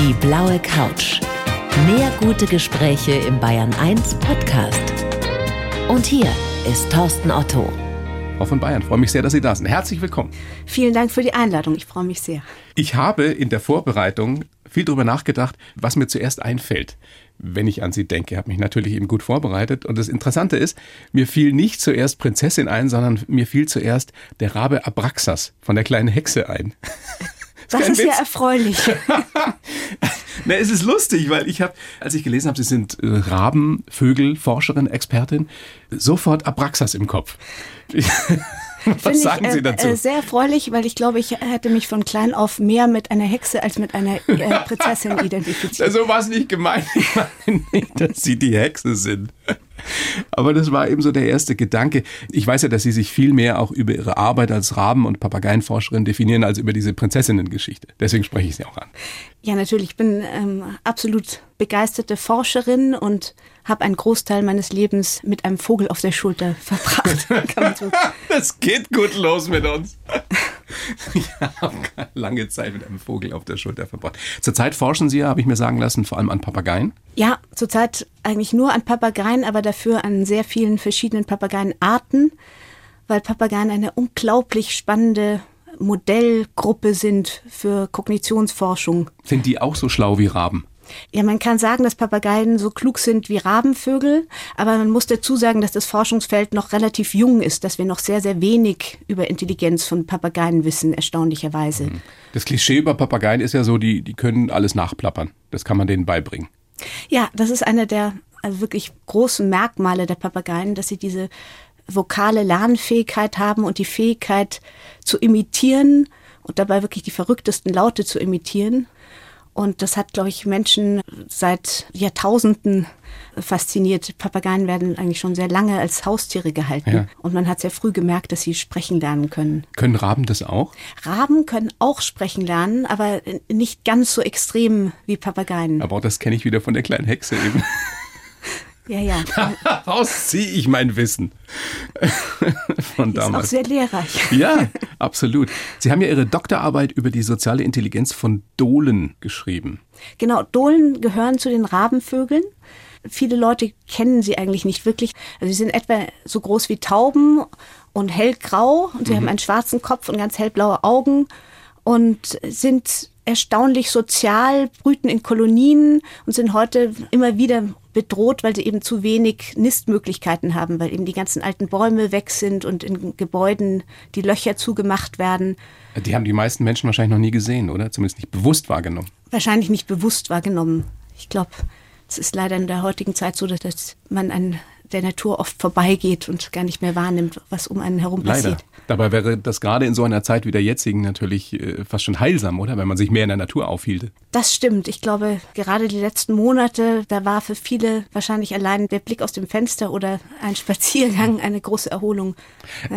Die blaue Couch. Mehr gute Gespräche im Bayern 1 Podcast. Und hier ist Thorsten Otto. Frau von Bayern, freue mich sehr, dass Sie da sind. Herzlich willkommen. Vielen Dank für die Einladung. Ich freue mich sehr. Ich habe in der Vorbereitung viel darüber nachgedacht, was mir zuerst einfällt, wenn ich an Sie denke. Ich habe mich natürlich eben gut vorbereitet. Und das Interessante ist, mir fiel nicht zuerst Prinzessin ein, sondern mir fiel zuerst der Rabe Abraxas von der kleinen Hexe ein. Das ist ja erfreulich. Na, es ist lustig, weil ich habe, als ich gelesen habe, Sie sind äh, Rabenvögel, Forscherin, Expertin, sofort Abraxas im Kopf. Was sagen ich, Sie dazu? Äh, sehr erfreulich, weil ich glaube, ich hätte mich von klein auf mehr mit einer Hexe als mit einer äh, Prinzessin identifiziert. so war es nicht gemeint. Ich meine nicht, dass Sie die Hexe sind. Aber das war eben so der erste Gedanke. Ich weiß ja, dass Sie sich viel mehr auch über Ihre Arbeit als Raben- und Papageienforscherin definieren, als über diese Prinzessinnen-Geschichte. Deswegen spreche ich Sie auch an. Ja, natürlich. Ich bin ähm, absolut begeisterte Forscherin und habe einen Großteil meines Lebens mit einem Vogel auf der Schulter verbracht. So Das geht gut los mit uns. Ich habe lange Zeit mit einem Vogel auf der Schulter verbracht. Zurzeit forschen Sie ja, habe ich mir sagen lassen, vor allem an Papageien. Ja, zurzeit eigentlich nur an Papageien, aber dafür an sehr vielen verschiedenen Papageienarten, weil Papageien eine unglaublich spannende Modellgruppe sind für Kognitionsforschung. Sind die auch so schlau wie Raben? Ja, man kann sagen, dass Papageien so klug sind wie Rabenvögel, aber man muss dazu sagen, dass das Forschungsfeld noch relativ jung ist, dass wir noch sehr, sehr wenig über Intelligenz von Papageien wissen, erstaunlicherweise. Das Klischee über Papageien ist ja so, die, die können alles nachplappern. Das kann man denen beibringen. Ja, das ist einer der also wirklich großen Merkmale der Papageien, dass sie diese vokale Lernfähigkeit haben und die Fähigkeit zu imitieren und dabei wirklich die verrücktesten Laute zu imitieren. Und das hat, glaube ich, Menschen seit Jahrtausenden fasziniert. Papageien werden eigentlich schon sehr lange als Haustiere gehalten. Ja. Und man hat sehr früh gemerkt, dass sie sprechen lernen können. Können Raben das auch? Raben können auch sprechen lernen, aber nicht ganz so extrem wie Papageien. Aber auch das kenne ich wieder von der kleinen Hexe eben. Ja, ja. Daraus ziehe ich mein Wissen. Von Ist auch damals. sehr lehrreich. Ja, absolut. Sie haben ja Ihre Doktorarbeit über die soziale Intelligenz von Dohlen geschrieben. Genau, Dohlen gehören zu den Rabenvögeln. Viele Leute kennen sie eigentlich nicht wirklich. Also sie sind etwa so groß wie Tauben und hellgrau und sie haben einen schwarzen Kopf und ganz hellblaue Augen und sind erstaunlich sozial, brüten in Kolonien und sind heute immer wieder bedroht, weil sie eben zu wenig Nistmöglichkeiten haben, weil eben die ganzen alten Bäume weg sind und in Gebäuden die Löcher zugemacht werden. Die haben die meisten Menschen wahrscheinlich noch nie gesehen, oder? Zumindest nicht bewusst wahrgenommen. wahrscheinlich nicht bewusst wahrgenommen. Ich glaube, es ist leider in der heutigen Zeit so, dass- man an der Natur oft vorbeigeht und gar nicht mehr wahrnimmt, was um einen herum Leider. passiert. Dabei wäre das gerade in so einer Zeit wie der jetzigen natürlich äh, fast schon heilsam, oder? Wenn man sich mehr in der Natur aufhielte. Das stimmt. Ich glaube, gerade die letzten Monate, da war für viele wahrscheinlich allein der Blick aus dem Fenster oder ein Spaziergang eine große Erholung.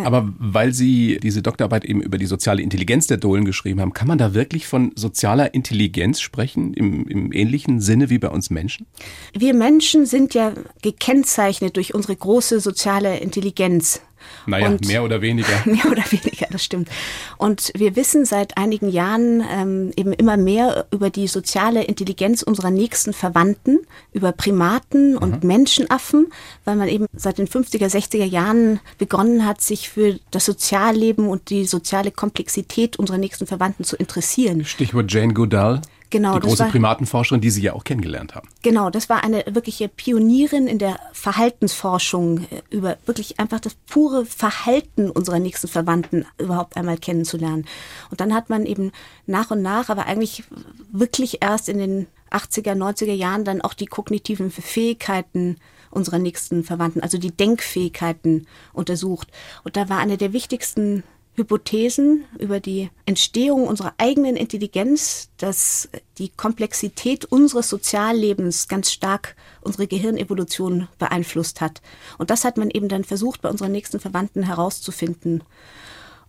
Aber weil Sie diese Doktorarbeit eben über die soziale Intelligenz der Dohlen geschrieben haben, kann man da wirklich von sozialer Intelligenz sprechen, im, im ähnlichen Sinne wie bei uns Menschen? Wir Menschen sind ja gekennzeichnet durch unsere große soziale Intelligenz. Naja, Und- mehr oder weniger. Mehr oder weniger, das stimmt. Und wir wissen seit einigen Jahren ähm, eben immer mehr über die soziale Intelligenz unserer nächsten Verwandten, über Primaten und Menschenaffen, weil man eben seit den 50er, 60er Jahren begonnen hat, sich für das Sozialleben und die soziale Komplexität unserer nächsten Verwandten zu interessieren. Stichwort Jane Goodall. Genau, die das große war- Primatenforscherin, die Sie ja auch kennengelernt haben. Genau, das war eine wirkliche Pionierin in der Verhaltensforschung äh, über wirklich einfach das pure Verhalten unserer nächsten Verwandten überhaupt einmal kennenzulernen. Und dann hat man eben nach und nach, aber eigentlich wirklich erst in den 80er, 90er Jahren dann auch die kognitiven Fähigkeiten unserer nächsten Verwandten, also die Denkfähigkeiten untersucht. Und da war eine der wichtigsten Hypothesen über die Entstehung unserer eigenen Intelligenz, dass die Komplexität unseres Soziallebens ganz stark unsere Gehirnevolution beeinflusst hat. Und das hat man eben dann versucht, bei unseren nächsten Verwandten herauszufinden.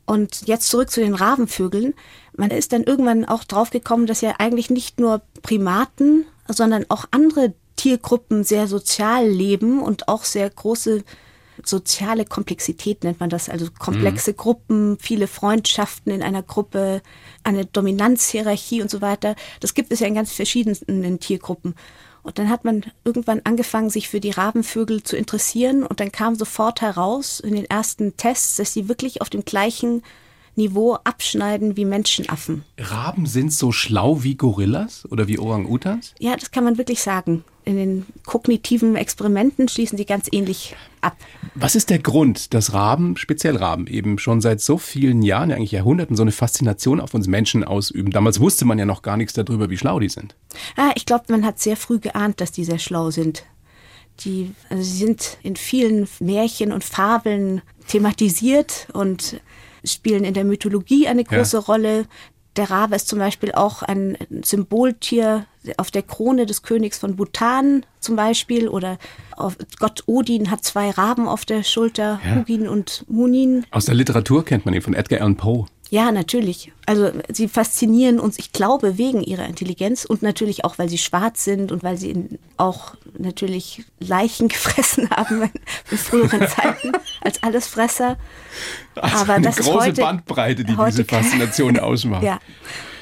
Und jetzt zurück zu den Rabenvögeln. Man ist dann irgendwann auch draufgekommen, dass ja eigentlich nicht nur Primaten, sondern auch andere Tiergruppen sehr sozial leben und auch sehr große soziale Komplexität nennt man das, also komplexe mhm. Gruppen, viele Freundschaften in einer Gruppe, eine Dominanzhierarchie und so weiter. Das gibt es ja in ganz verschiedenen Tiergruppen. Und dann hat man irgendwann angefangen, sich für die Rabenvögel zu interessieren und dann kam sofort heraus in den ersten Tests, dass sie wirklich auf dem gleichen Niveau abschneiden wie Menschenaffen. Raben sind so schlau wie Gorillas oder wie Orang-Utans? Ja, das kann man wirklich sagen. In den kognitiven Experimenten schließen sie ganz ähnlich ab. Was ist der Grund, dass Raben, speziell Raben, eben schon seit so vielen Jahren, eigentlich Jahrhunderten, so eine Faszination auf uns Menschen ausüben? Damals wusste man ja noch gar nichts darüber, wie schlau die sind. Ah, ich glaube, man hat sehr früh geahnt, dass die sehr schlau sind. Die also sie sind in vielen Märchen und Fabeln thematisiert und spielen in der Mythologie eine große ja. Rolle. Der Rabe ist zum Beispiel auch ein Symboltier auf der Krone des Königs von Bhutan zum Beispiel oder Gott Odin hat zwei Raben auf der Schulter, ja. Hugin und Munin. Aus der Literatur kennt man ihn von Edgar Allan Poe. Ja, natürlich. Also sie faszinieren uns, ich glaube, wegen ihrer Intelligenz und natürlich auch, weil sie schwarz sind und weil sie auch natürlich Leichen gefressen haben in früheren Zeiten als Allesfresser. Also Aber eine das große heute, Bandbreite, die diese Faszination ausmacht. ja.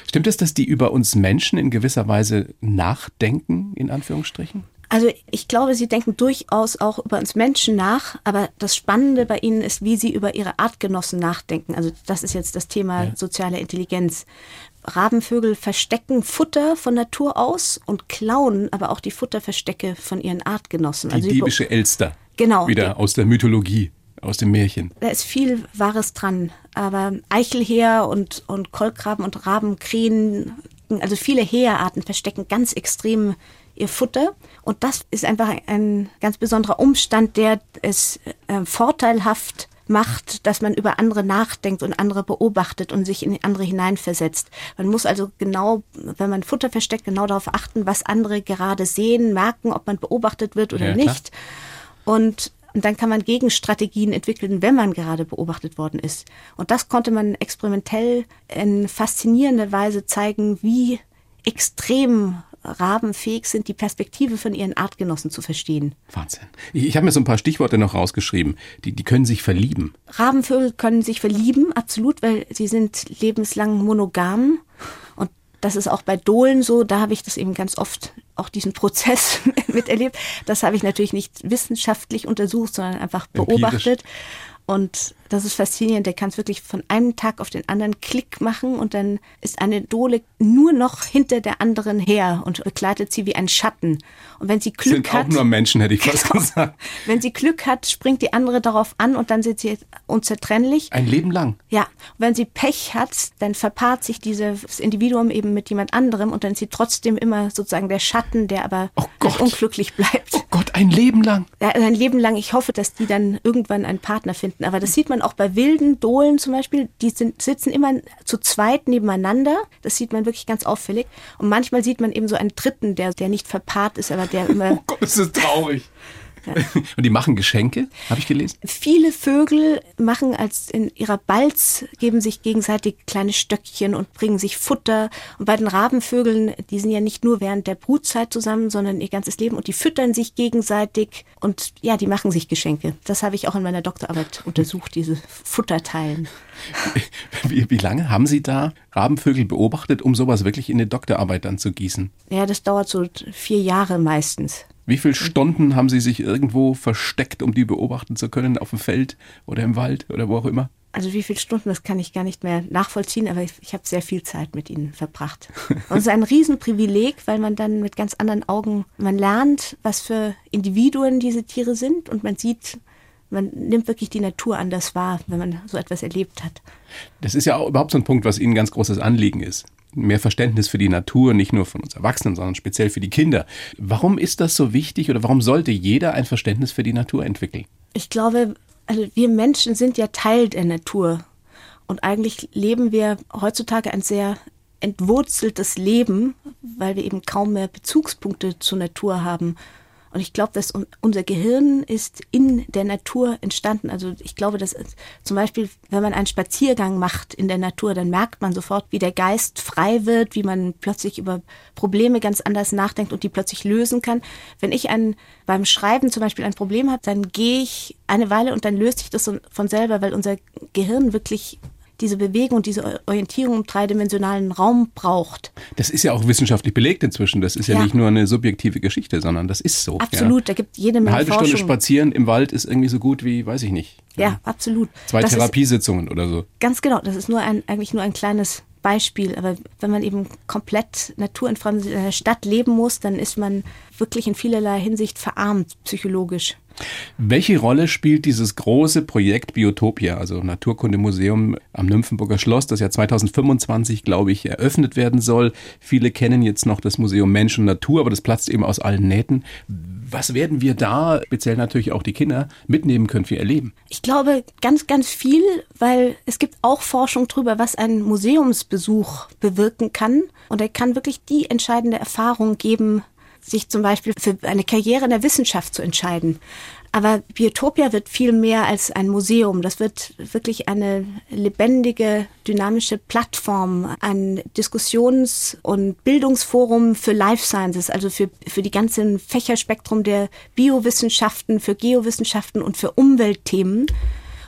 Stimmt es, dass die über uns Menschen in gewisser Weise nachdenken, in Anführungsstrichen? Also ich glaube, sie denken durchaus auch über uns Menschen nach, aber das Spannende bei ihnen ist, wie sie über ihre Artgenossen nachdenken. Also das ist jetzt das Thema ja. soziale Intelligenz. Rabenvögel verstecken Futter von Natur aus und klauen aber auch die Futterverstecke von ihren Artgenossen. Die also diebische Elster. Genau. Wieder aus der Mythologie, aus dem Märchen. Da ist viel Wahres dran. Aber Eichelheer und, und Kolkraben und Rabenkrähen, also viele Heerarten verstecken ganz extrem ihr Futter. Und das ist einfach ein ganz besonderer Umstand, der es äh, vorteilhaft macht, dass man über andere nachdenkt und andere beobachtet und sich in andere hineinversetzt. Man muss also genau, wenn man Futter versteckt, genau darauf achten, was andere gerade sehen, merken, ob man beobachtet wird oder ja, nicht. Und und dann kann man Gegenstrategien entwickeln, wenn man gerade beobachtet worden ist. Und das konnte man experimentell in faszinierender Weise zeigen, wie extrem Raben fähig sind, die Perspektive von ihren Artgenossen zu verstehen. Wahnsinn. Ich, ich habe mir so ein paar Stichworte noch rausgeschrieben. Die, die können sich verlieben. Rabenvögel können sich verlieben, absolut, weil sie sind lebenslang monogam. Und das ist auch bei Dohlen so. Da habe ich das eben ganz oft, auch diesen Prozess miterlebt. Das habe ich natürlich nicht wissenschaftlich untersucht, sondern einfach beobachtet. Empirisch. Und das ist faszinierend. Der kann es wirklich von einem Tag auf den anderen Klick machen und dann ist eine Dole nur noch hinter der anderen her und begleitet sie wie ein Schatten. Und wenn sie Glück sind hat. auch nur Menschen, hätte ich fast genau, gesagt. Wenn sie Glück hat, springt die andere darauf an und dann sind sie unzertrennlich. Ein Leben lang. Ja. Und wenn sie Pech hat, dann verpaart sich dieses Individuum eben mit jemand anderem und dann ist sie trotzdem immer sozusagen der Schatten, der aber oh unglücklich bleibt. Oh Gott, ein Leben lang. Ja, ein Leben lang. Ich hoffe, dass die dann irgendwann einen Partner finden. Aber das sieht man auch bei wilden Dohlen zum Beispiel, die sind, sitzen immer zu zweit nebeneinander. Das sieht man wirklich ganz auffällig. Und manchmal sieht man eben so einen dritten, der, der nicht verpaart ist, aber der immer. Oh Gott, das ist traurig. Und die machen Geschenke, habe ich gelesen? Viele Vögel machen als in ihrer Balz, geben sich gegenseitig kleine Stöckchen und bringen sich Futter. Und bei den Rabenvögeln, die sind ja nicht nur während der Brutzeit zusammen, sondern ihr ganzes Leben und die füttern sich gegenseitig und ja, die machen sich Geschenke. Das habe ich auch in meiner Doktorarbeit untersucht, diese Futterteilen. Wie, wie lange haben Sie da Rabenvögel beobachtet, um sowas wirklich in eine Doktorarbeit dann zu gießen? Ja, das dauert so vier Jahre meistens. Wie viele Stunden haben Sie sich irgendwo versteckt, um die beobachten zu können, auf dem Feld oder im Wald oder wo auch immer? Also wie viele Stunden, das kann ich gar nicht mehr nachvollziehen, aber ich, ich habe sehr viel Zeit mit ihnen verbracht. Und es ist ein Riesenprivileg, weil man dann mit ganz anderen Augen, man lernt, was für Individuen diese Tiere sind und man sieht, man nimmt wirklich die Natur anders wahr, wenn man so etwas erlebt hat. Das ist ja auch überhaupt so ein Punkt, was Ihnen ganz großes Anliegen ist mehr Verständnis für die Natur, nicht nur von uns Erwachsenen, sondern speziell für die Kinder. Warum ist das so wichtig oder warum sollte jeder ein Verständnis für die Natur entwickeln? Ich glaube, also wir Menschen sind ja Teil der Natur. Und eigentlich leben wir heutzutage ein sehr entwurzeltes Leben, weil wir eben kaum mehr Bezugspunkte zur Natur haben. Und ich glaube, dass unser Gehirn ist in der Natur entstanden. Also ich glaube, dass zum Beispiel, wenn man einen Spaziergang macht in der Natur, dann merkt man sofort, wie der Geist frei wird, wie man plötzlich über Probleme ganz anders nachdenkt und die plötzlich lösen kann. Wenn ich ein, beim Schreiben zum Beispiel ein Problem habe, dann gehe ich eine Weile und dann löst sich das von selber, weil unser Gehirn wirklich diese Bewegung, diese Orientierung im dreidimensionalen Raum braucht. Das ist ja auch wissenschaftlich belegt inzwischen. Das ist ja, ja nicht nur eine subjektive Geschichte, sondern das ist so. Absolut, ja. da gibt jede Menge Eine halbe Forschung. Stunde spazieren im Wald ist irgendwie so gut wie, weiß ich nicht. Ja, ja absolut. Zwei das Therapiesitzungen oder so. Ganz genau, das ist nur ein, eigentlich nur ein kleines Beispiel. Aber wenn man eben komplett naturentfremdet in einer Stadt leben muss, dann ist man wirklich in vielerlei Hinsicht verarmt psychologisch. Welche Rolle spielt dieses große Projekt Biotopia, also Naturkundemuseum am Nymphenburger Schloss, das ja 2025, glaube ich, eröffnet werden soll? Viele kennen jetzt noch das Museum Mensch und Natur, aber das platzt eben aus allen Nähten. Was werden wir da, speziell natürlich auch die Kinder, mitnehmen können für ihr Leben? Ich glaube ganz, ganz viel, weil es gibt auch Forschung darüber, was ein Museumsbesuch bewirken kann. Und er kann wirklich die entscheidende Erfahrung geben, sich zum Beispiel für eine Karriere in der Wissenschaft zu entscheiden. Aber Biotopia wird viel mehr als ein Museum. Das wird wirklich eine lebendige, dynamische Plattform, ein Diskussions- und Bildungsforum für Life Sciences, also für, für die ganzen Fächerspektrum der Biowissenschaften, für Geowissenschaften und für Umweltthemen.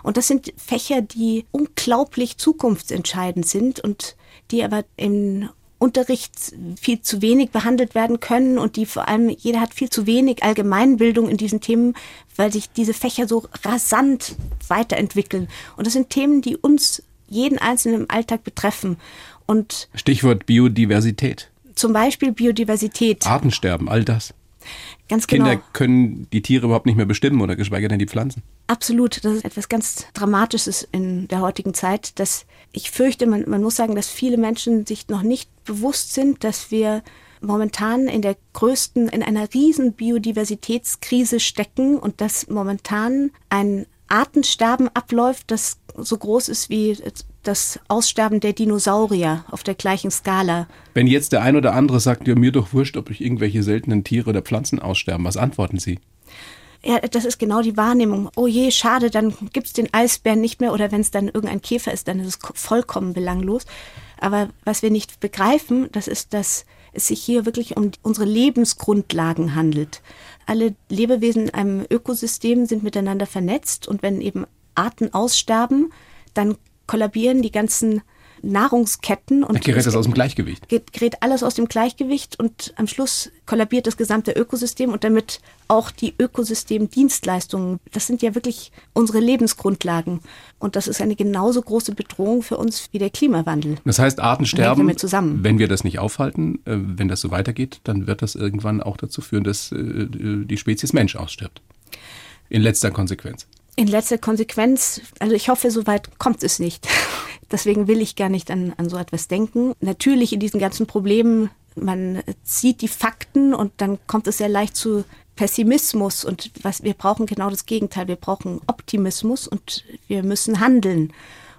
Und das sind Fächer, die unglaublich zukunftsentscheidend sind und die aber in Unterricht viel zu wenig behandelt werden können und die vor allem, jeder hat viel zu wenig Allgemeinbildung in diesen Themen, weil sich diese Fächer so rasant weiterentwickeln. Und das sind Themen, die uns jeden Einzelnen im Alltag betreffen. Und Stichwort Biodiversität. Zum Beispiel Biodiversität. Artensterben, all das. Ganz genau. Kinder können die Tiere überhaupt nicht mehr bestimmen oder geschweige denn die Pflanzen. Absolut. Das ist etwas ganz Dramatisches in der heutigen Zeit, dass ich fürchte, man, man muss sagen, dass viele Menschen sich noch nicht bewusst sind, dass wir momentan in der größten, in einer riesen Biodiversitätskrise stecken und dass momentan ein Artensterben abläuft, das so groß ist wie das Aussterben der Dinosaurier auf der gleichen Skala. Wenn jetzt der ein oder andere sagt, ja, mir doch wurscht, ob ich irgendwelche seltenen Tiere oder Pflanzen aussterben, was antworten Sie? Ja, das ist genau die Wahrnehmung. Oh je, schade, dann gibt es den Eisbären nicht mehr oder wenn es dann irgendein Käfer ist, dann ist es vollkommen belanglos. Aber was wir nicht begreifen, das ist, dass es sich hier wirklich um unsere Lebensgrundlagen handelt. Alle Lebewesen in einem Ökosystem sind miteinander vernetzt und wenn eben Arten aussterben, dann kollabieren die ganzen Nahrungsketten und da gerät das aus dem Gleichgewicht. Gerät alles aus dem Gleichgewicht und am Schluss kollabiert das gesamte Ökosystem und damit auch die Ökosystemdienstleistungen. Das sind ja wirklich unsere Lebensgrundlagen und das ist eine genauso große Bedrohung für uns wie der Klimawandel. Das heißt, Artensterben, wenn wir das nicht aufhalten, äh, wenn das so weitergeht, dann wird das irgendwann auch dazu führen, dass äh, die Spezies Mensch ausstirbt. In letzter Konsequenz in letzter Konsequenz, also ich hoffe, soweit kommt es nicht. Deswegen will ich gar nicht an, an so etwas denken. Natürlich in diesen ganzen Problemen, man sieht die Fakten und dann kommt es sehr leicht zu Pessimismus und was wir brauchen genau das Gegenteil. Wir brauchen Optimismus und wir müssen handeln.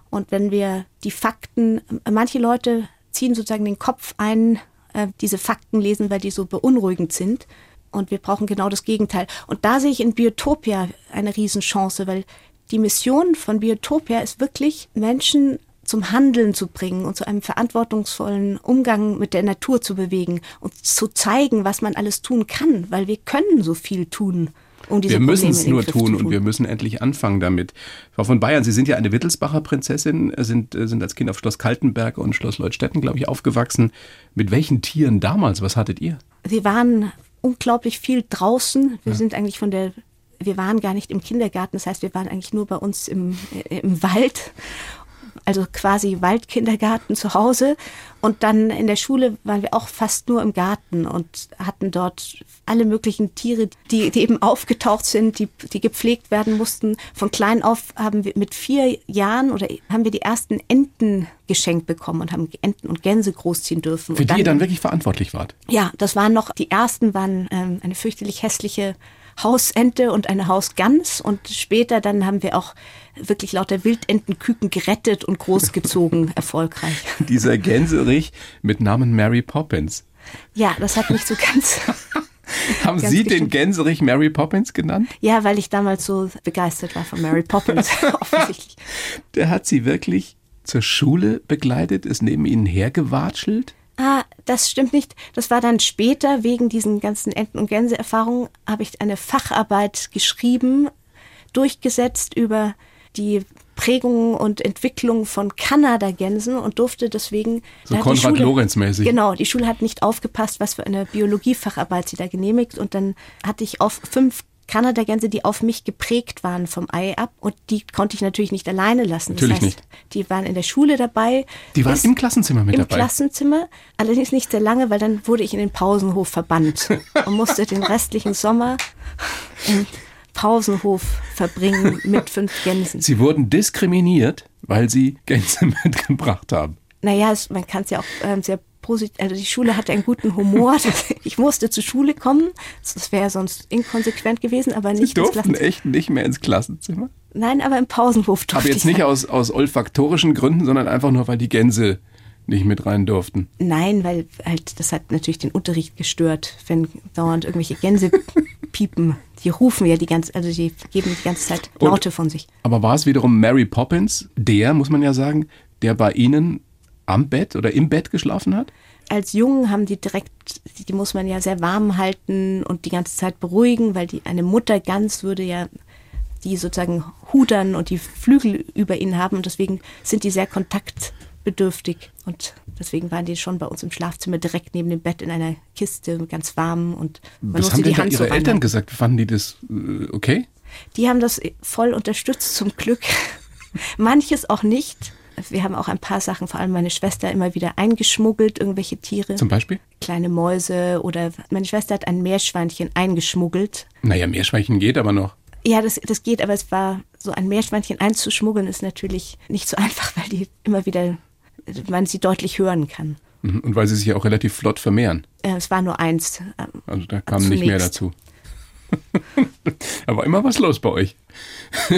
Und wenn wir die Fakten, manche Leute ziehen sozusagen den Kopf ein, äh, diese Fakten lesen, weil die so beunruhigend sind. Und wir brauchen genau das Gegenteil. Und da sehe ich in Biotopia eine Riesenchance, weil die Mission von Biotopia ist wirklich, Menschen zum Handeln zu bringen und zu einem verantwortungsvollen Umgang mit der Natur zu bewegen und zu zeigen, was man alles tun kann, weil wir können so viel tun. Um diese wir müssen es nur tun, tun, und wir müssen endlich anfangen damit. Frau von Bayern, Sie sind ja eine Wittelsbacher Prinzessin, sind, sind als Kind auf Schloss Kaltenberg und Schloss Leutstetten, glaube ich, aufgewachsen. Mit welchen Tieren damals? Was hattet ihr? Wir waren unglaublich viel draußen. Wir ja. sind eigentlich von der, wir waren gar nicht im Kindergarten, das heißt, wir waren eigentlich nur bei uns im, äh, im Wald also quasi Waldkindergarten zu Hause. Und dann in der Schule waren wir auch fast nur im Garten und hatten dort alle möglichen Tiere, die, die eben aufgetaucht sind, die, die gepflegt werden mussten. Von klein auf haben wir mit vier Jahren oder haben wir die ersten Enten geschenkt bekommen und haben Enten und Gänse großziehen dürfen. Für die ihr dann wirklich verantwortlich wart? Ja, das waren noch, die ersten waren ähm, eine fürchterlich hässliche Hausente und eine Hausgans und später dann haben wir auch wirklich lauter Wildentenküken gerettet und großgezogen, erfolgreich. Dieser Gänserich mit Namen Mary Poppins. Ja, das hat nicht so ganz Haben Sie bestimmt. den Gänserich Mary Poppins genannt? Ja, weil ich damals so begeistert war von Mary Poppins, offensichtlich. Der hat Sie wirklich zur Schule begleitet, ist neben Ihnen hergewatschelt? Ah, das stimmt nicht. Das war dann später, wegen diesen ganzen Enten- und Gänse-Erfahrungen, habe ich eine Facharbeit geschrieben, durchgesetzt über die Prägung und Entwicklung von Kanadagänsen und durfte deswegen. So Konrad Lorenz mäßig. Genau, die Schule hat nicht aufgepasst, was für eine Biologiefacharbeit sie da genehmigt und dann hatte ich auf fünf Kanadagänse, die auf mich geprägt waren vom Ei ab und die konnte ich natürlich nicht alleine lassen. Natürlich das heißt, nicht. Die waren in der Schule dabei. Die waren im Klassenzimmer mit im dabei. Im Klassenzimmer, allerdings nicht sehr lange, weil dann wurde ich in den Pausenhof verbannt und musste den restlichen Sommer im Pausenhof verbringen mit fünf Gänsen. Sie wurden diskriminiert, weil Sie Gänse mitgebracht haben. Naja, es, man kann es ja auch ähm, sehr positiv, also die Schule hatte einen guten Humor. ich musste zur Schule kommen. Das wäre sonst inkonsequent gewesen, aber nicht Sie durften echt nicht mehr ins Klassenzimmer? Nein, aber im Pausenhof durfte Aber jetzt nicht aus, aus olfaktorischen Gründen, sondern einfach nur, weil die Gänse nicht mit rein durften. Nein, weil halt das hat natürlich den Unterricht gestört, wenn dauernd irgendwelche Gänse piepen. Die rufen ja die ganze, also die geben die ganze Zeit Laute Und, von sich. Aber war es wiederum Mary Poppins, der, muss man ja sagen, der bei Ihnen am Bett oder im Bett geschlafen hat? Als Jungen haben die direkt, die muss man ja sehr warm halten und die ganze Zeit beruhigen, weil die eine Mutter ganz würde ja die sozusagen hudern und die Flügel über ihnen haben und deswegen sind die sehr kontaktbedürftig und deswegen waren die schon bei uns im Schlafzimmer direkt neben dem Bett in einer Kiste ganz warm und man Was haben die Hand Ihre so Eltern gesagt? Fanden die das äh, okay? Die haben das voll unterstützt zum Glück. Manches auch nicht wir haben auch ein paar Sachen, vor allem meine Schwester, immer wieder eingeschmuggelt, irgendwelche Tiere. Zum Beispiel? Kleine Mäuse oder meine Schwester hat ein Meerschweinchen eingeschmuggelt. Naja, Meerschweinchen geht aber noch. Ja, das, das geht, aber es war so ein Meerschweinchen einzuschmuggeln, ist natürlich nicht so einfach, weil die immer wieder, man sie deutlich hören kann. Mhm, und weil sie sich ja auch relativ flott vermehren. Äh, es war nur eins. Ähm, also da kam zunächst. nicht mehr dazu. da war immer was los bei euch.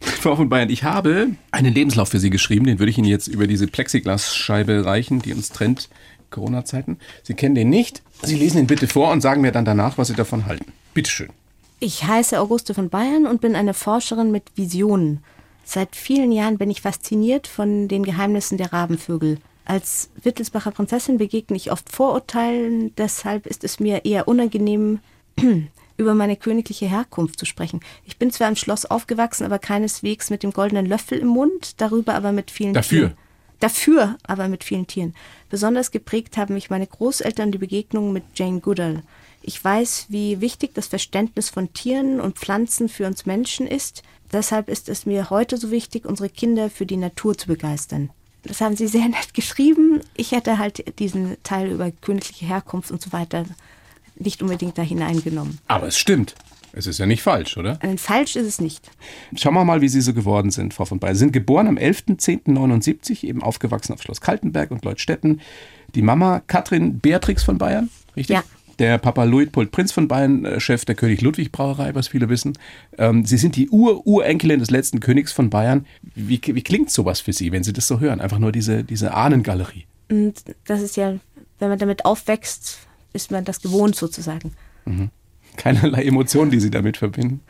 Frau von Bayern, ich habe einen Lebenslauf für Sie geschrieben, den würde ich Ihnen jetzt über diese Plexiglasscheibe reichen, die uns trennt, Corona-Zeiten. Sie kennen den nicht. Sie lesen ihn bitte vor und sagen mir dann danach, was Sie davon halten. Bitteschön. Ich heiße Auguste von Bayern und bin eine Forscherin mit Visionen. Seit vielen Jahren bin ich fasziniert von den Geheimnissen der Rabenvögel. Als Wittelsbacher Prinzessin begegne ich oft Vorurteilen, deshalb ist es mir eher unangenehm, über meine königliche Herkunft zu sprechen. Ich bin zwar im Schloss aufgewachsen, aber keineswegs mit dem goldenen Löffel im Mund, darüber aber mit vielen Dafür. Tieren. Dafür aber mit vielen Tieren. Besonders geprägt haben mich meine Großeltern die Begegnungen mit Jane Goodall. Ich weiß, wie wichtig das Verständnis von Tieren und Pflanzen für uns Menschen ist. Deshalb ist es mir heute so wichtig, unsere Kinder für die Natur zu begeistern. Das haben sie sehr nett geschrieben. Ich hätte halt diesen Teil über königliche Herkunft und so weiter nicht unbedingt da hineingenommen. Aber es stimmt. Es ist ja nicht falsch, oder? Nein, falsch ist es nicht. Schauen wir mal, wie Sie so geworden sind, Frau von Bayer. Sie sind geboren am 11.10.79, eben aufgewachsen auf Schloss Kaltenberg und Leutstetten. Die Mama Katrin Beatrix von Bayern, richtig? Ja. Der Papa Luitpold Prinz von Bayern, äh, Chef der König Ludwig Brauerei, was viele wissen. Ähm, Sie sind die Ur-Urenkelin des letzten Königs von Bayern. Wie, wie klingt sowas für Sie, wenn Sie das so hören? Einfach nur diese, diese Ahnengalerie. Und das ist ja, wenn man damit aufwächst, ist man das gewohnt sozusagen. Mhm. Keinerlei Emotionen, die Sie damit verbinden.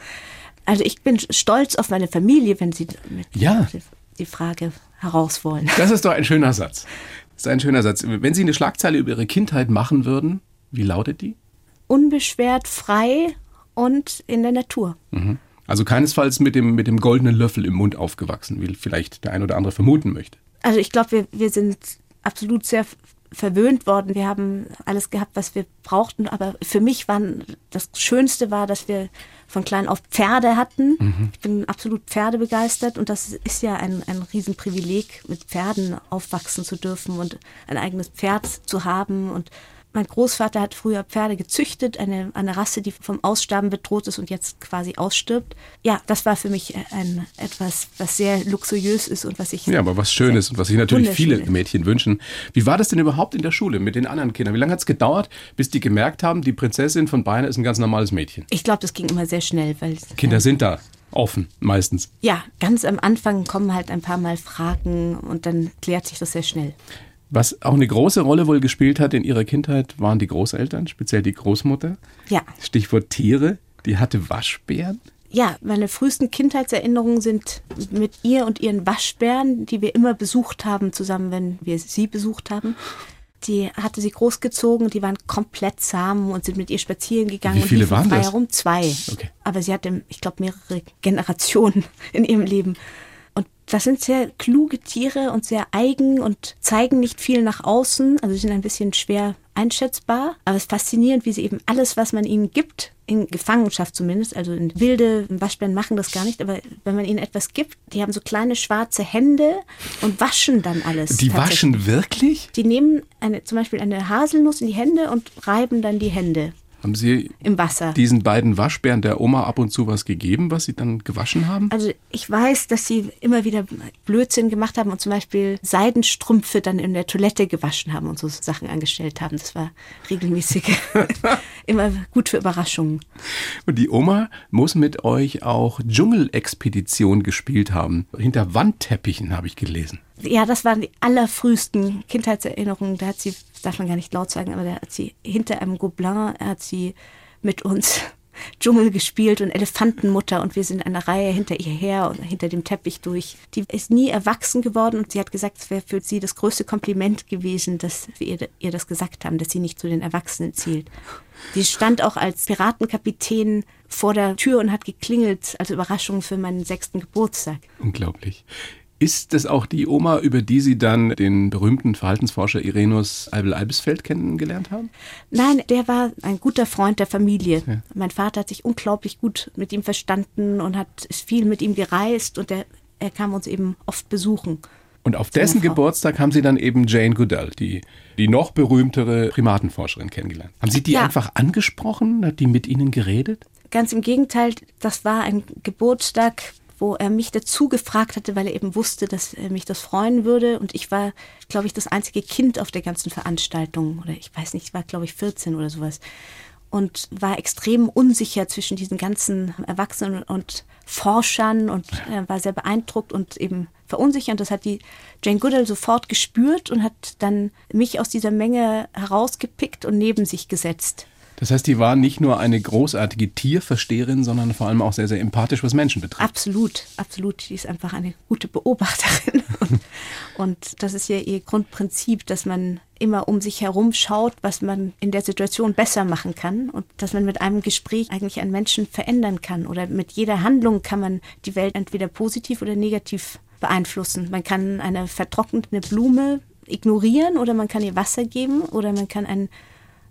Also ich bin stolz auf meine Familie, wenn Sie ja. die Frage heraus wollen. Das ist doch ein schöner Satz. Das ist ein schöner Satz. Wenn Sie eine Schlagzeile über Ihre Kindheit machen würden, wie lautet die? Unbeschwert, frei und in der Natur. Mhm. Also keinesfalls mit dem, mit dem goldenen Löffel im Mund aufgewachsen, wie vielleicht der ein oder andere vermuten möchte. Also ich glaube, wir, wir sind absolut sehr verwöhnt worden. Wir haben alles gehabt, was wir brauchten. Aber für mich war das Schönste war, dass wir von klein auf Pferde hatten. Mhm. Ich bin absolut pferdebegeistert und das ist ja ein, ein Riesenprivileg, mit Pferden aufwachsen zu dürfen und ein eigenes Pferd zu haben und mein Großvater hat früher Pferde gezüchtet, eine, eine Rasse, die vom Aussterben bedroht ist und jetzt quasi ausstirbt. Ja, das war für mich ein, etwas, was sehr luxuriös ist und was ich. Ja, aber was Schönes und was sich natürlich viele Mädchen wünschen. Wie war das denn überhaupt in der Schule mit den anderen Kindern? Wie lange hat es gedauert, bis die gemerkt haben, die Prinzessin von Bayern ist ein ganz normales Mädchen? Ich glaube, das ging immer sehr schnell, weil. Kinder äh, sind da offen, meistens. Ja, ganz am Anfang kommen halt ein paar Mal Fragen und dann klärt sich das sehr schnell. Was auch eine große Rolle wohl gespielt hat in ihrer Kindheit, waren die Großeltern, speziell die Großmutter. Ja. Stichwort Tiere. Die hatte Waschbären. Ja, meine frühesten Kindheitserinnerungen sind mit ihr und ihren Waschbären, die wir immer besucht haben, zusammen, wenn wir sie besucht haben. Die hatte sie großgezogen, die waren komplett zahm und sind mit ihr spazieren gegangen. Wie viele und waren frei das? herum. Zwei. Okay. Aber sie hatte, ich glaube, mehrere Generationen in ihrem Leben. Das sind sehr kluge Tiere und sehr eigen und zeigen nicht viel nach außen. Also sie sind ein bisschen schwer einschätzbar. Aber es ist faszinierend, wie sie eben alles, was man ihnen gibt, in Gefangenschaft zumindest, also in wilde Waschbären machen das gar nicht, aber wenn man ihnen etwas gibt, die haben so kleine schwarze Hände und waschen dann alles. Die waschen wirklich? Die nehmen eine, zum Beispiel eine Haselnuss in die Hände und reiben dann die Hände Haben Sie im Wasser. diesen beiden Waschbären der Oma ab und zu was gegeben, was sie dann gewaschen haben? Also ich weiß, dass sie immer wieder Blödsinn gemacht haben und zum Beispiel Seidenstrümpfe dann in der Toilette gewaschen haben und so Sachen angestellt haben. Das war regelmäßig immer gut für Überraschungen. Und die Oma muss mit euch auch Dschungelexpedition gespielt haben. Hinter Wandteppichen habe ich gelesen. Ja, das waren die allerfrühesten Kindheitserinnerungen. Da hat sie, darf man gar nicht laut sagen, aber da hat sie hinter einem Gobelin, hat sie mit uns Dschungel gespielt und Elefantenmutter und wir sind eine Reihe hinter ihr her und hinter dem Teppich durch. Die ist nie erwachsen geworden und sie hat gesagt, es wäre für sie das größte Kompliment gewesen, dass wir ihr, ihr das gesagt haben, dass sie nicht zu den Erwachsenen zielt. Sie stand auch als Piratenkapitän vor der Tür und hat geklingelt als Überraschung für meinen sechsten Geburtstag. Unglaublich. Ist das auch die Oma, über die Sie dann den berühmten Verhaltensforscher Irenus Albel-Albisfeld kennengelernt haben? Nein, der war ein guter Freund der Familie. Mein Vater hat sich unglaublich gut mit ihm verstanden und hat viel mit ihm gereist und er, er kam uns eben oft besuchen. Und auf dessen. Geburtstag haben Sie dann eben Jane Goodall, die, die noch berühmtere Primatenforscherin, kennengelernt. Haben Sie die Ja. einfach angesprochen? Hat die mit Ihnen geredet? Ganz im Gegenteil, das war ein Geburtstag, wo er mich dazu gefragt hatte, weil er eben wusste, dass mich das freuen würde. Und ich war, glaube ich, das einzige Kind auf der ganzen Veranstaltung. Oder ich weiß nicht, ich war, glaube ich, 14 oder sowas. Und war extrem unsicher zwischen diesen ganzen Erwachsenen und Forschern und äh, war sehr beeindruckt und eben verunsichert. Das hat die Jane Goodall sofort gespürt und hat dann mich aus dieser Menge herausgepickt und neben sich gesetzt. Das heißt, die war nicht nur eine großartige Tierversteherin, sondern vor allem auch sehr, sehr empathisch, was Menschen betrifft. Absolut, absolut. Die ist einfach eine gute Beobachterin. Und, und das ist ja ihr Grundprinzip, dass man immer um sich herum schaut, was man in der Situation besser machen kann und dass man mit einem Gespräch eigentlich einen Menschen verändern kann. Oder mit jeder Handlung kann man die Welt entweder positiv oder negativ beeinflussen. Man kann eine vertrocknete Blume ignorieren oder man kann ihr Wasser geben oder man kann einen,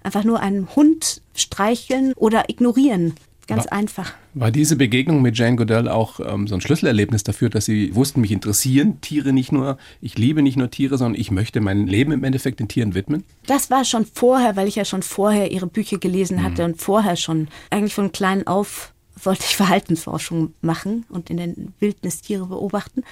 einfach nur einen Hund streicheln oder ignorieren. Ganz Wa- einfach. War diese Begegnung mit Jane Goodall auch ähm, so ein Schlüsselerlebnis dafür, dass Sie wussten, mich interessieren Tiere nicht nur, ich liebe nicht nur Tiere, sondern ich möchte mein Leben im Endeffekt den Tieren widmen? Das war schon vorher, weil ich ja schon vorher ihre Bücher gelesen hatte und vorher schon eigentlich von klein auf wollte ich Verhaltensforschung machen und in der Wildnis Tiere beobachten.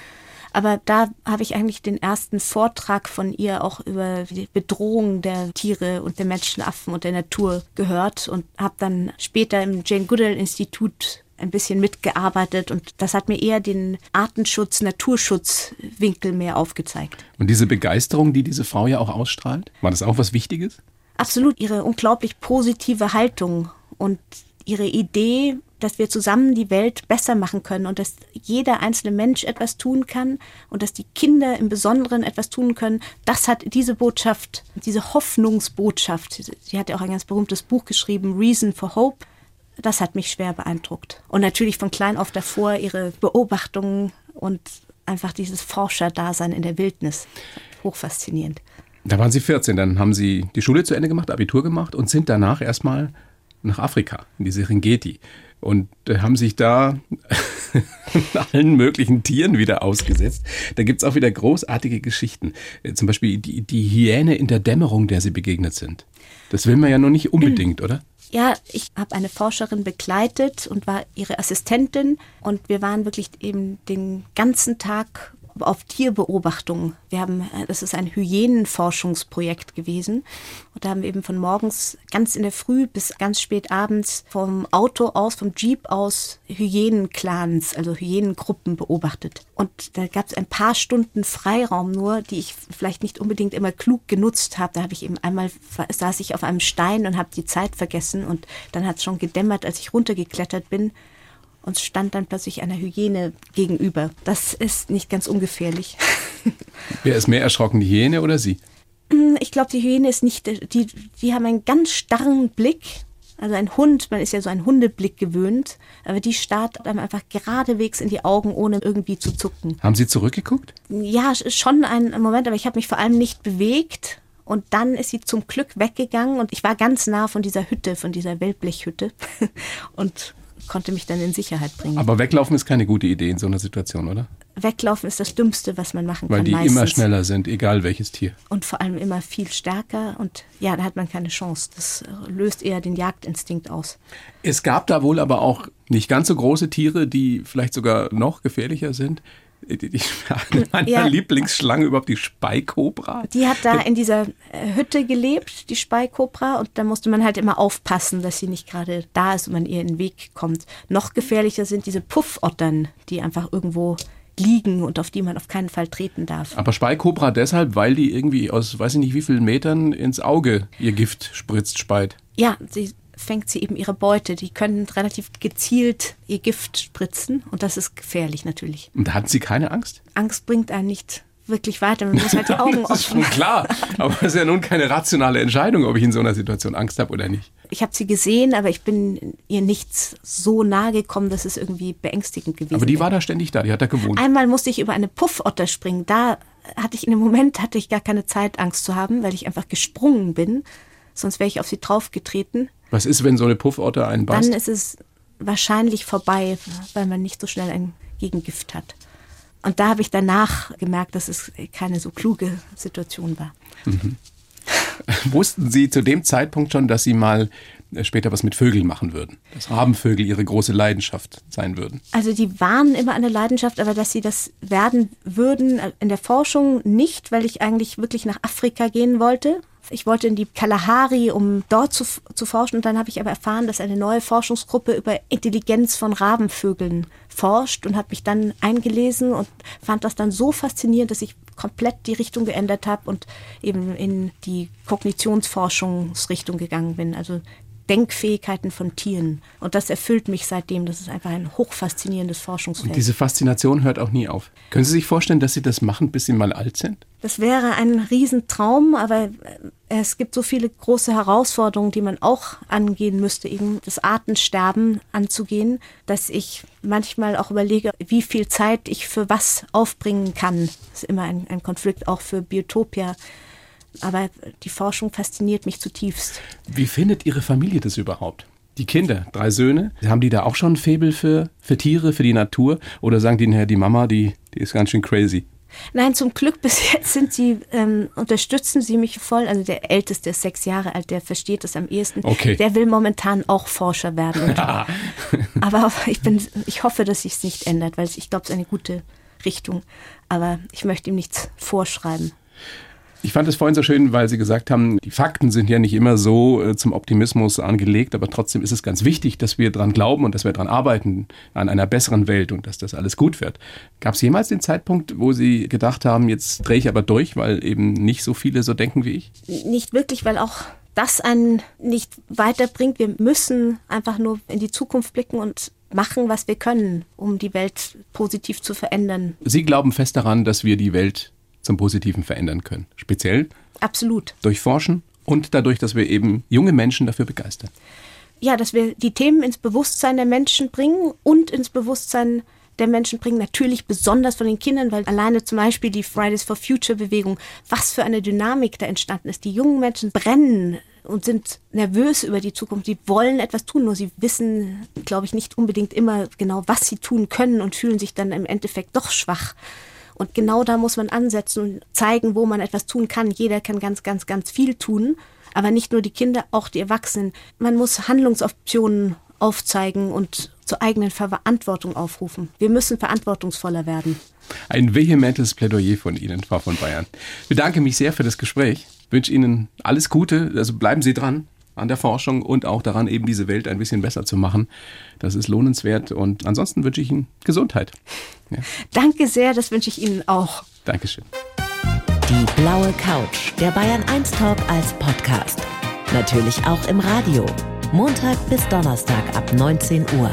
Aber da habe ich eigentlich den ersten Vortrag von ihr auch über die Bedrohung der Tiere und der Menschenaffen und der Natur gehört und habe dann später im Jane Goodall Institut ein bisschen mitgearbeitet und das hat mir eher den Artenschutz, Naturschutzwinkel mehr aufgezeigt. Und diese Begeisterung, die diese Frau ja auch ausstrahlt, war das auch was Wichtiges? absolut ihre unglaublich positive Haltung und ihre Idee, dass wir zusammen die Welt besser machen können und dass jeder einzelne Mensch etwas tun kann und dass die Kinder im Besonderen etwas tun können, das hat diese Botschaft, diese Hoffnungsbotschaft, sie hat ja auch ein ganz berühmtes Buch geschrieben, Reason for Hope, das hat mich schwer beeindruckt. Und natürlich von klein auf davor ihre Beobachtungen und einfach dieses Forscherdasein in der Wildnis. Hochfaszinierend. Da waren Sie 14, dann haben Sie die Schule zu Ende gemacht, Abitur gemacht und sind danach erstmal nach Afrika, in die Serengeti. Und äh, haben sich da allen möglichen Tieren wieder ausgesetzt. Da gibt's auch wieder großartige Geschichten. Äh, Zum Beispiel die, die Hyäne in der Dämmerung, der Sie begegnet sind. Das will man ja noch nicht unbedingt, oder? Ja, ich habe eine Forscherin begleitet und war ihre Assistentin und wir waren wirklich eben den ganzen Tag auf Tierbeobachtungen. Wir haben, äh, das ist ein Hyänenforschungsprojekt gewesen. Und da haben wir eben von morgens ganz in der Früh bis ganz spät abends vom Auto aus, vom Jeep aus Hyänenclans, also Hyänengruppen beobachtet. Und da gab es ein paar Stunden Freiraum nur, die ich vielleicht nicht unbedingt immer klug genutzt habe. Da habe ich eben einmal saß ich auf einem Stein und habe die Zeit vergessen und dann hat es schon gedämmert, als ich runtergeklettert bin und stand dann plötzlich einer Hyäne gegenüber. Das ist nicht ganz ungefährlich. Wer ist mehr erschrocken, die Hyäne oder Sie? Hm, ich glaube, die Hyäne ist nicht, die, die haben einen ganz starren Blick. Also ein Hund, man ist ja so ein Hundeblick gewöhnt, aber die starrt einem einfach geradewegs in die Augen, ohne irgendwie zu zucken. Haben Sie zurückgeguckt? Ja, schon ein Moment, aber ich habe mich vor allem nicht bewegt. Und dann ist sie zum Glück weggegangen und ich war ganz nah von dieser Hütte, von dieser Wellblechhütte und konnte mich dann in Sicherheit bringen. Aber weglaufen ist keine gute Idee in so einer Situation, oder? Weglaufen ist das Dümmste, was man machen Weil kann. Weil die meistens. immer schneller sind, egal welches Tier. Und vor allem immer viel stärker. Und ja, da hat man keine Chance. Das löst eher den Jagdinstinkt aus. Es gab da wohl aber auch nicht ganz so große Tiere, die vielleicht sogar noch gefährlicher sind. Die, meine ja. Lieblingsschlange überhaupt, die Speikobra. Die hat da in dieser äh, Hütte gelebt, die Speikobra, und da musste man halt immer aufpassen, dass sie nicht gerade da ist und man ihr in den Weg kommt. Noch gefährlicher sind diese Puffottern, die einfach irgendwo liegen und auf die man auf keinen Fall treten darf. Aber Speikobra deshalb, weil die irgendwie aus weiß ich nicht wie vielen Metern ins Auge ihr Gift spritzt, speit. Ja, sie fängt sie eben ihre Beute. Die können relativ gezielt ihr Gift spritzen und das ist gefährlich natürlich. Und da hat sie keine Angst? Angst bringt einen nicht wirklich weiter. Man muss halt die Augen das ist schon klar. Aber es ist ja nun keine rationale Entscheidung, ob ich in so einer Situation Angst habe oder nicht. Ich habe sie gesehen, aber ich bin ihr nicht so nahe gekommen, dass es irgendwie beängstigend gewesen Aber die wäre. war da ständig da, die hat da gewohnt. Einmal musste ich über eine Puffotter springen. Da hatte ich in dem Moment hatte ich gar keine Zeit, Angst zu haben, weil ich einfach gesprungen bin. Sonst wäre ich auf sie draufgetreten. Was ist, wenn so eine Puffotter einen beißt? Dann ist es wahrscheinlich vorbei, weil man nicht so schnell ein Gegengift hat. Und da habe ich danach gemerkt, dass es keine so kluge Situation war. Mhm. Wussten Sie zu dem Zeitpunkt schon, dass Sie mal äh, später was mit Vögeln machen würden? Dass Rabenvögel Ihre große Leidenschaft sein würden? Also die waren immer eine Leidenschaft, aber dass sie das werden würden äh, in der Forschung nicht, weil ich eigentlich wirklich nach Afrika gehen wollte ich wollte in die Kalahari, um dort zu, zu forschen. Und dann habe ich aber erfahren, dass eine neue Forschungsgruppe über Intelligenz von Rabenvögeln forscht und habe mich dann eingelesen und fand das dann so faszinierend, dass ich komplett die Richtung geändert habe und eben in die Kognitionsforschungsrichtung gegangen bin. Also Denkfähigkeiten von Tieren. Und das erfüllt mich seitdem. Das ist einfach ein hochfaszinierendes Forschungsfeld. Und diese Faszination hört auch nie auf. Können Sie sich vorstellen, dass Sie das machen, bis Sie mal alt sind? Das wäre ein Riesentraum, aber äh, es gibt so viele große Herausforderungen, die man auch angehen müsste, eben das Artensterben anzugehen, dass ich manchmal auch überlege, wie viel Zeit ich für was aufbringen kann. Das ist immer ein, ein Konflikt auch für Biotopia aber die Forschung fasziniert mich zutiefst. Wie findet Ihre Familie das überhaupt? Die Kinder, drei Söhne, haben die da auch schon ein Faible für, für Tiere, für die Natur? Oder sagen die nachher, die Mama, die, die ist ganz schön crazy? Nein, zum Glück bis jetzt sind sie, ähm, unterstützen sie mich voll. Also der Älteste ist sechs Jahre alt, der versteht das am ehesten. Okay. Der will momentan auch Forscher werden. aber ich, bin, ich hoffe, dass sich es nicht ändert, weil ich glaube, es ist eine gute Richtung. Aber ich möchte ihm nichts vorschreiben. Ich fand es vorhin so schön, weil Sie gesagt haben, die Fakten sind ja nicht immer so äh, zum Optimismus angelegt, aber trotzdem ist es ganz wichtig, dass wir dran glauben und dass wir dran arbeiten an einer besseren Welt und dass das alles gut wird. Gab es jemals den Zeitpunkt, wo Sie gedacht haben, jetzt drehe ich aber durch, weil eben nicht so viele so denken wie ich? Nicht wirklich, weil auch das einen nicht weiterbringt. Wir müssen einfach nur in die Zukunft blicken und machen, was wir können, um die Welt positiv zu verändern. Sie glauben fest daran, dass wir die Welt zum Positiven verändern können. Speziell Absolut. durch Forschen und dadurch, dass wir eben junge Menschen dafür begeistern. Ja, dass wir die Themen ins Bewusstsein der Menschen bringen und ins Bewusstsein der Menschen bringen, natürlich besonders von den Kindern, weil alleine zum Beispiel die Fridays for Future Bewegung, was für eine Dynamik da entstanden ist. Die jungen Menschen brennen und sind nervös über die Zukunft. Sie wollen etwas tun, nur sie wissen, glaube ich, nicht unbedingt immer genau, was sie tun können und fühlen sich dann im Endeffekt doch schwach. Und genau da muss man ansetzen und zeigen, wo man etwas tun kann. Jeder kann ganz, ganz, ganz viel tun. Aber nicht nur die Kinder, auch die Erwachsenen. Man muss Handlungsoptionen aufzeigen und zur eigenen Verantwortung aufrufen. Wir müssen verantwortungsvoller werden. Ein vehementes Plädoyer von Ihnen, Frau von Bayern. Ich bedanke mich sehr für das Gespräch. Ich wünsche Ihnen alles Gute. Also bleiben Sie dran an der Forschung und auch daran, eben diese Welt ein bisschen besser zu machen. Das ist lohnenswert und ansonsten wünsche ich Ihnen Gesundheit. Ja. Danke sehr, das wünsche ich Ihnen auch. Dankeschön. Die blaue Couch, der Bayern 1 Talk als Podcast. Natürlich auch im Radio. Montag bis Donnerstag ab 19 Uhr.